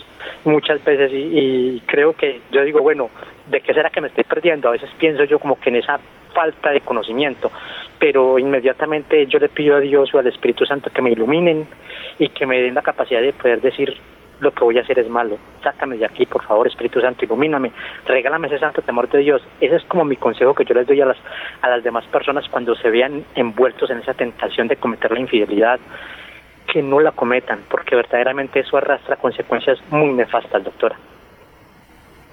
muchas veces y, creo que yo digo, bueno, ¿de qué será que me estoy perdiendo? A veces pienso yo como que en esa falta de conocimiento, pero inmediatamente yo le pido a Dios o al Espíritu Santo que me iluminen y que me den la capacidad de poder decir lo que voy a hacer es malo. Sácame de aquí, por favor, Espíritu Santo, ilumíname, regálame ese santo temor de Dios. Ese es como mi consejo que yo les doy a las, a las demás personas cuando se vean envueltos en esa tentación de cometer la infidelidad, que no la cometan, porque verdaderamente eso arrastra consecuencias muy nefastas, doctora.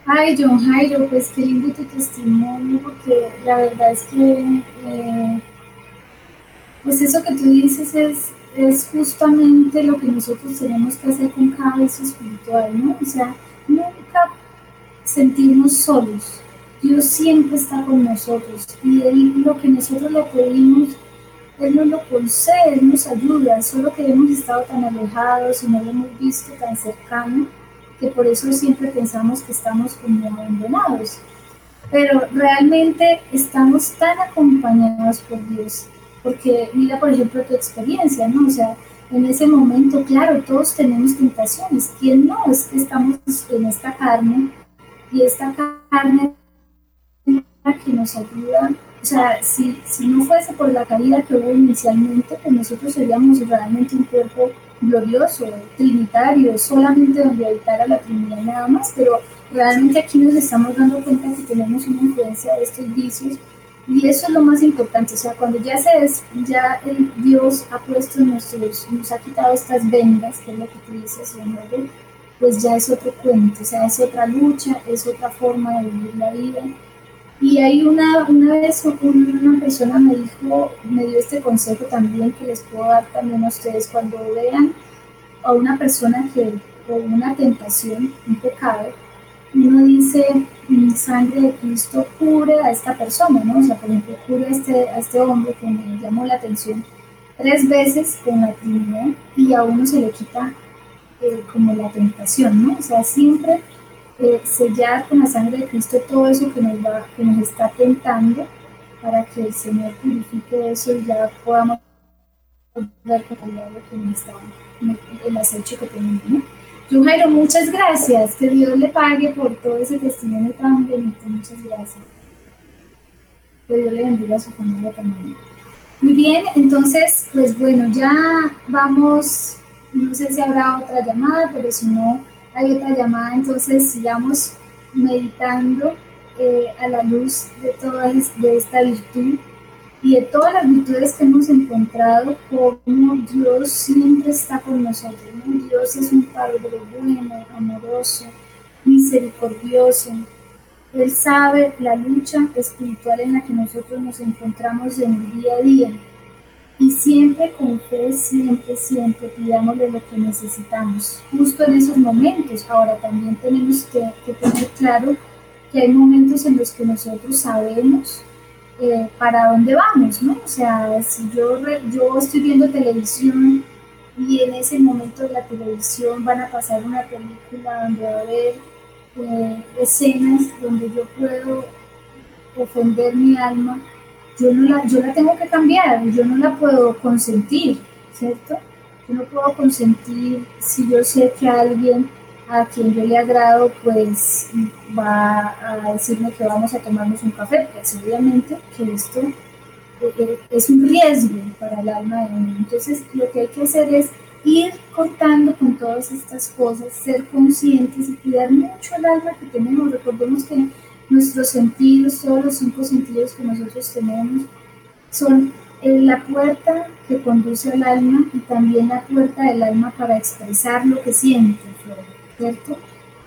Ay, John Jairo, pues qué lindo tu testimonio, porque la verdad es que, eh, pues eso que tú dices es, es justamente lo que nosotros tenemos que hacer con cada vez espiritual, ¿no? O sea, nunca sentirnos solos. Dios siempre está con nosotros y Él, lo que nosotros le pedimos, Él nos lo concede, Él nos ayuda, solo que hemos estado tan alejados y no lo hemos visto tan cercano que por eso siempre pensamos que estamos como abandonados. Pero realmente estamos tan acompañados por Dios porque mira, por ejemplo, tu experiencia, ¿no? O sea, en ese momento, claro, todos tenemos tentaciones. ¿Quién no? Es que estamos en esta carne y esta carne que nos ayuda. O sea, si, si no fuese por la caída que hubo inicialmente, pues nosotros seríamos realmente un cuerpo glorioso, trinitario, solamente donde habitara la Trinidad nada más, pero realmente aquí nos estamos dando cuenta que tenemos una influencia de estos vicios y eso es lo más importante, o sea, cuando ya se es, ya el Dios ha puesto nuestros, nos ha quitado estas vendas, que es lo que tú dices, pues ya es otro cuento, o sea, es otra lucha, es otra forma de vivir la vida. Y hay una, una vez una persona me dijo, me dio este consejo también que les puedo dar también a ustedes cuando vean a una persona que, por una tentación, un pecado, uno dice, sangre de Cristo cubre a esta persona, ¿no? O sea, por ejemplo, cubre a este, a este hombre que me llamó la atención tres veces con la Trinidad y a uno se le quita eh, como la tentación, ¿no? O sea, siempre eh, sellar con la sangre de Cristo todo eso que nos, va, que nos está tentando para que el Señor purifique eso y ya podamos ver con lo que nos está, el acecho que tenemos, ¿no? Jairo, muchas gracias. Que Dios le pague por todo ese testimonio tan bonito. Muchas gracias. Que Dios le bendiga a su familia también. Muy bien, entonces, pues bueno, ya vamos, no sé si habrá otra llamada, pero si no hay otra llamada, entonces sigamos meditando eh, a la luz de toda esta virtud y de todas las virtudes que hemos encontrado, como Dios siempre está con nosotros. Dios es un Padre bueno, amoroso, misericordioso. Él sabe la lucha espiritual en la que nosotros nos encontramos en el día a día. Y siempre con fe, siempre, siempre pidámosle lo que necesitamos, justo en esos momentos. Ahora también tenemos que, que tener claro que hay momentos en los que nosotros sabemos para dónde vamos, ¿no? O sea, si yo, yo estoy viendo televisión y en ese momento de la televisión van a pasar una película donde va a haber eh, escenas donde yo puedo ofender mi alma, yo, no la, yo la tengo que cambiar, yo no la puedo consentir, ¿cierto? Yo no puedo consentir si yo sé que alguien a quien yo le agrado, pues va a decirme que vamos a tomarnos un café, pues obviamente que esto eh, eh, es un riesgo para el alma de uno. Entonces lo que hay que hacer es ir cortando con todas estas cosas, ser conscientes y cuidar mucho el alma que tenemos. Recordemos que nuestros sentidos, todos los cinco sentidos que nosotros tenemos, son eh, la puerta que conduce al alma y también la puerta del alma para expresar lo que siente. ¿Cierto?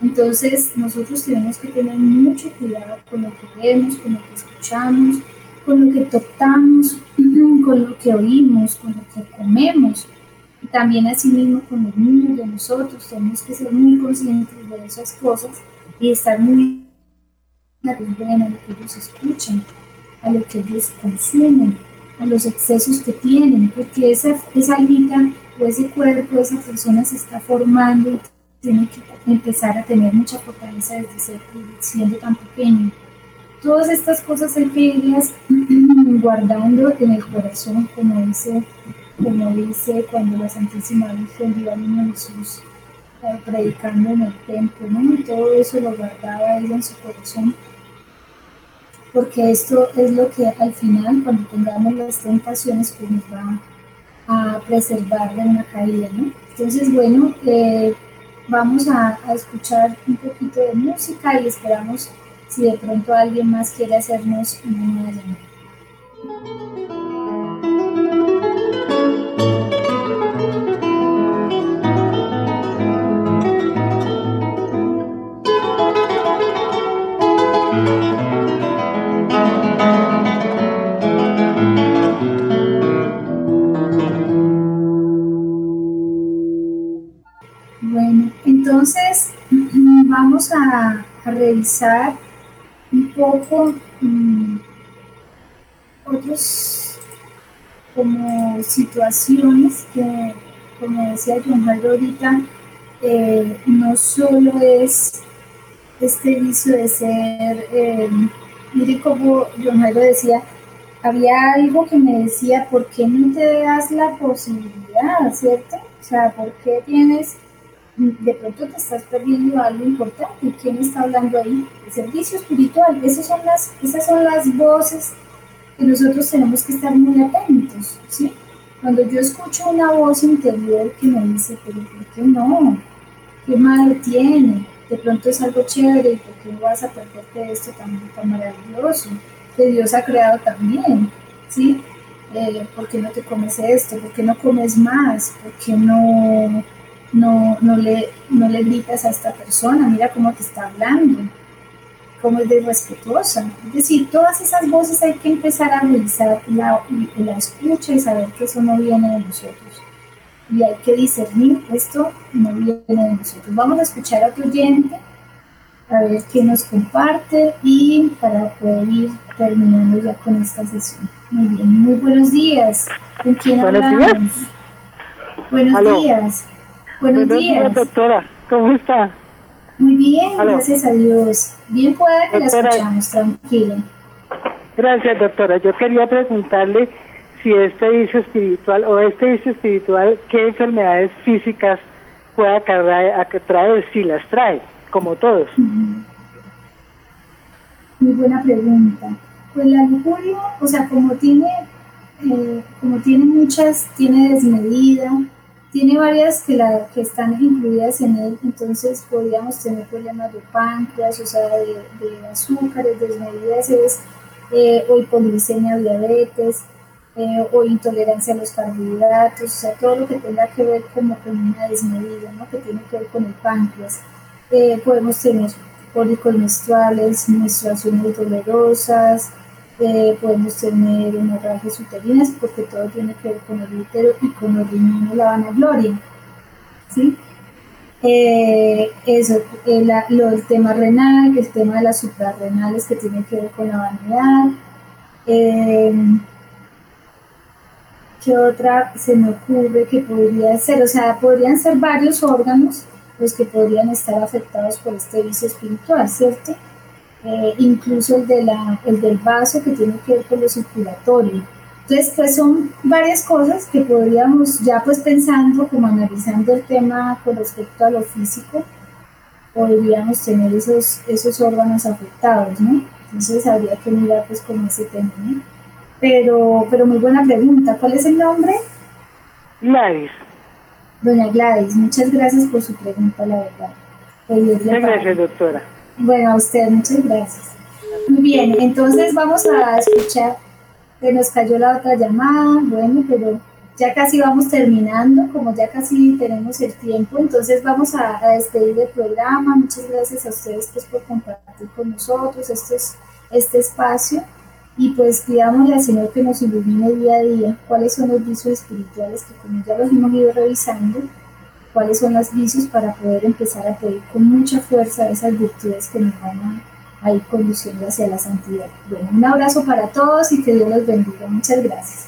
Entonces nosotros tenemos que tener mucho cuidado con lo que vemos, con lo que escuchamos, con lo que tocamos, con lo que oímos, con lo que comemos. Y también así mismo con los niños de nosotros, tenemos que ser muy conscientes de esas cosas y estar muy atentos a lo que ellos escuchan, a lo que ellos consumen, a los excesos que tienen, porque esa, esa vida o ese cuerpo, esa persona se está formando tiene que empezar a tener mucha fortaleza desde ser, siendo tan pequeño. Todas estas cosas hay que irlas guardando en el corazón, como dice, como dice cuando la Santísima Virgen vio al niño Jesús eh, predicando en el templo, ¿no? Y todo eso lo guardaba ella en su corazón, porque esto es lo que al final, cuando tengamos las tentaciones, pues nos va a preservar de una caída, ¿no? Entonces, bueno, eh, vamos a, escuchar un poquito de música y esperamos si de pronto alguien más quiere hacernos una llamada. Vamos a, revisar un poco um, otros como situaciones que, como decía John ahorita, eh, no solo es este vicio de ser, eh, como John Jairo decía, había algo que me decía, ¿por qué no te das la posibilidad, cierto? O sea, ¿por qué tienes de pronto te estás perdiendo algo importante. ¿Quién está hablando ahí? El servicio espiritual. Esas son las, esas son las voces que nosotros tenemos que estar muy atentos. ¿sí? Cuando yo escucho una voz interior que me dice, pero ¿por qué no? ¿Qué mal tiene? De pronto es algo chévere ¿por qué no vas a perderte esto tan, tan maravilloso? Que Dios ha creado también. ¿sí? Eh, ¿Por qué no te comes esto? ¿Por qué no comes más? ¿Por qué no no, no, le, no le gritas a esta persona, mira cómo te está hablando, cómo es de respetuosa. Es decir, todas esas voces hay que empezar a revisar la, la escucha y saber que eso no viene de nosotros. Y hay que discernir, esto no viene de nosotros. Vamos a escuchar a otro oyente, a ver qué nos comparte y para poder ir terminando ya con esta sesión. Muy bien, muy buenos días. ¿Con quién buenos hablamos? Días. Buenos días. Buenos, días. doctora. ¿Cómo está? Muy bien, gracias a Dios. Bien pueda que la escuchamos, tranquila. Gracias, doctora. Yo quería preguntarle si este vicio espiritual o este vicio espiritual, ¿qué enfermedades físicas pueda traer, si las trae, como todos? Muy buena pregunta. Pues la lujuria, o sea, como tiene, eh, como tiene muchas, tiene desmedida, tiene varias que, la, que están incluidas en él, entonces podríamos tener problemas de páncreas, o sea, de, azúcares, desmedidas, es, eh, o hipoglicemia, diabetes, eh, o intolerancia a los carbohidratos, o sea, todo lo que tenga que ver como con una desmedida, ¿no? que tiene que ver con el páncreas. Eh, podemos tener cólicos menstruales, menstruaciones dolorosas, eh, podemos tener hemorragias uterinas porque todo tiene que ver con el útero y con los riñones, la vanagloria. ¿sí? Eh, eso, el, el, tema renal, el tema de las suprarrenales que tiene que ver con la vanidad. Eh, ¿Qué otra se me ocurre que podría ser? O sea, podrían ser varios órganos los que podrían estar afectados por este vicio espiritual, ¿cierto? Eh, incluso el, de la, el del vaso que tiene que ver con lo circulatorio. Entonces, pues son varias cosas que podríamos, ya pues pensando, como analizando el tema con respecto a lo físico, podríamos tener esos, esos órganos afectados, ¿no? Entonces habría que mirar pues con ese tema, ¿no? Pero, pero muy buena pregunta. ¿Cuál es el nombre? Gladys. Doña Gladys, muchas gracias por su pregunta, la verdad. Muchas gracias, doctora. Bueno, a usted, muchas gracias. Muy bien, entonces vamos a escuchar que nos cayó la otra llamada, bueno, pero ya casi vamos terminando, como ya casi tenemos el tiempo, entonces vamos a, despedir el programa. Muchas gracias a ustedes pues, por compartir con nosotros este, este espacio y pues pidamos al Señor que nos ilumine día a día cuáles son los vicios espirituales que como ya los hemos ido revisando, cuáles son los vicios para poder empezar a pedir con mucha fuerza esas virtudes que nos van a, ir conduciendo hacia la santidad. Bueno, un abrazo para todos y que Dios los bendiga. Muchas gracias.